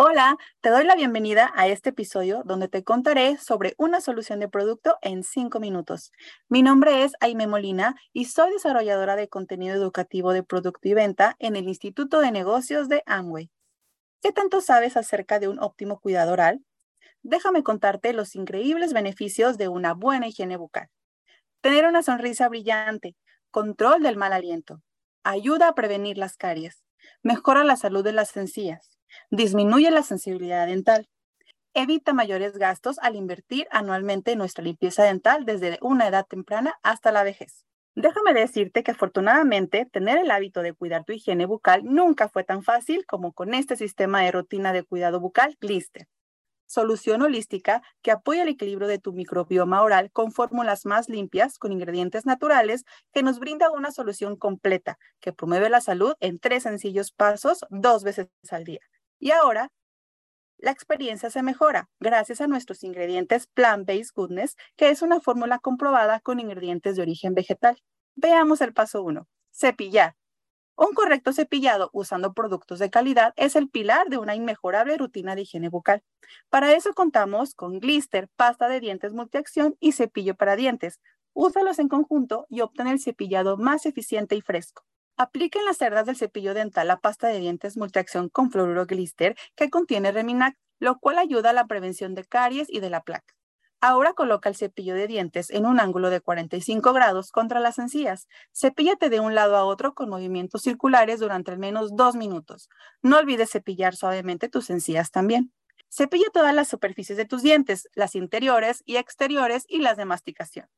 Hola, te doy la bienvenida a este episodio donde te contaré sobre una solución de producto en cinco minutos. Mi nombre es Aime Molina y soy desarrolladora de contenido educativo de producto y venta en el Instituto de Negocios de Amway. ¿Qué tanto sabes acerca de un óptimo cuidado oral? Déjame contarte los increíbles beneficios de una buena higiene bucal. Tener una sonrisa brillante, control del mal aliento, ayuda a prevenir las caries, mejora la salud de las encías disminuye la sensibilidad dental, evita mayores gastos al invertir anualmente en nuestra limpieza dental desde una edad temprana hasta la vejez. Déjame decirte que afortunadamente tener el hábito de cuidar tu higiene bucal nunca fue tan fácil como con este sistema de rutina de cuidado bucal Glister solución holística que apoya el equilibrio de tu microbioma oral con fórmulas más limpias, con ingredientes naturales, que nos brinda una solución completa que promueve la salud en tres sencillos pasos dos veces al día. Y ahora, la experiencia se mejora gracias a nuestros ingredientes Plant-Based Goodness, que es una fórmula comprobada con ingredientes de origen vegetal. Veamos el paso 1. Cepillar. Un correcto cepillado usando productos de calidad es el pilar de una inmejorable rutina de higiene bucal. Para eso contamos con Glister, pasta de dientes multiacción y cepillo para dientes. Úsalos en conjunto y obtén el cepillado más eficiente y fresco. Apliquen las cerdas del cepillo dental la pasta de dientes multiacción con fluoruro Glister que contiene Reminac, lo cual ayuda a la prevención de caries y de la placa. Ahora coloca el cepillo de dientes en un ángulo de 45 grados contra las encías. Cepíllate de un lado a otro con movimientos circulares durante al menos dos minutos. No olvides cepillar suavemente tus encías también. Cepilla todas las superficies de tus dientes, las interiores y exteriores y las de masticación.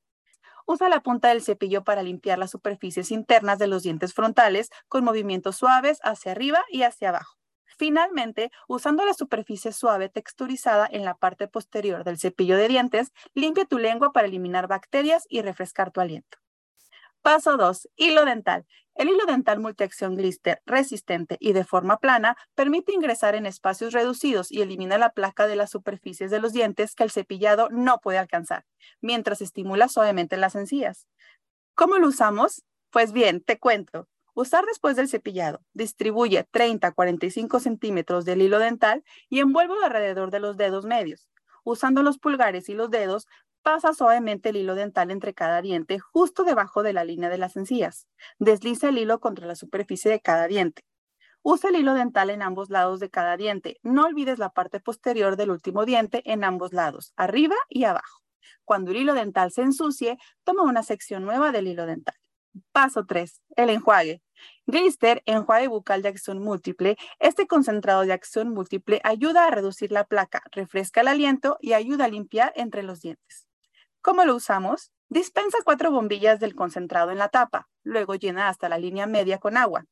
Usa la punta del cepillo para limpiar las superficies internas de los dientes frontales con movimientos suaves hacia arriba y hacia abajo. Finalmente, usando la superficie suave texturizada en la parte posterior del cepillo de dientes, limpia tu lengua para eliminar bacterias y refrescar tu aliento. Paso 2. Hilo dental. El hilo dental multiacción glister resistente y de forma plana permite ingresar en espacios reducidos y elimina la placa de las superficies de los dientes que el cepillado no puede alcanzar, mientras estimula suavemente las encías. ¿Cómo lo usamos? Pues bien, te cuento. Usar después del cepillado. Distribuye 30 a 45 centímetros del hilo dental y envuelve alrededor de los dedos medios. Usando los pulgares y los dedos, pasa suavemente el hilo dental entre cada diente justo debajo de la línea de las encías. Desliza el hilo contra la superficie de cada diente. Usa el hilo dental en ambos lados de cada diente. No olvides la parte posterior del último diente en ambos lados, arriba y abajo. Cuando el hilo dental se ensucie, toma una sección nueva del hilo dental. Paso 3. El enjuague. Glister, enjuague bucal de acción múltiple. Este concentrado de acción múltiple ayuda a reducir la placa, refresca el aliento y ayuda a limpiar entre los dientes. ¿Cómo lo usamos? Dispensa cuatro bombillas del concentrado en la tapa, luego llena hasta la línea media con agua.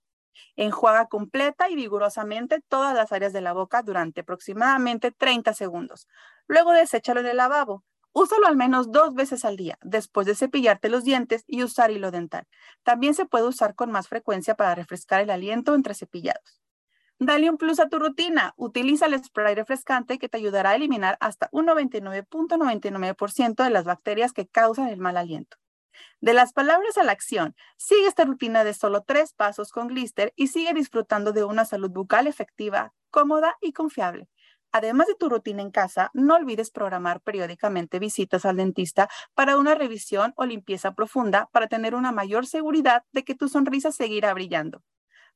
Enjuaga completa y vigorosamente todas las áreas de la boca durante aproximadamente 30 segundos. Luego deséchalo en el lavabo. Úsalo al menos dos veces al día, después de cepillarte los dientes y usar hilo dental. También se puede usar con más frecuencia para refrescar el aliento entre cepillados. Dale un plus a tu rutina. Utiliza el spray refrescante que te ayudará a eliminar hasta un 99.99% de las bacterias que causan el mal aliento. De las palabras a la acción, sigue esta rutina de solo tres pasos con Glister y sigue disfrutando de una salud bucal efectiva, cómoda y confiable. Además de tu rutina en casa, no olvides programar periódicamente visitas al dentista para una revisión o limpieza profunda para tener una mayor seguridad de que tu sonrisa seguirá brillando.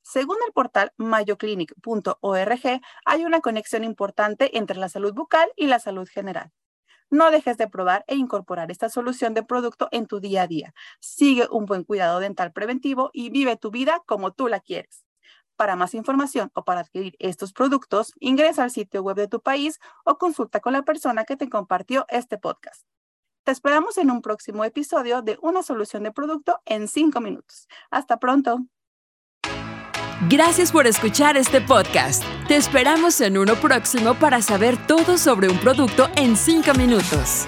Según el portal mayoclinic.org, hay una conexión importante entre la salud bucal y la salud general. No dejes de probar e incorporar esta solución de producto en tu día a día. Sigue un buen cuidado dental preventivo y vive tu vida como tú la quieres. Para más información o para adquirir estos productos, ingresa al sitio web de tu país o consulta con la persona que te compartió este podcast. Te esperamos en un próximo episodio de una solución de producto en 5 minutos. Hasta pronto. Gracias por escuchar este podcast. Te esperamos en uno próximo para saber todo sobre un producto en 5 minutos.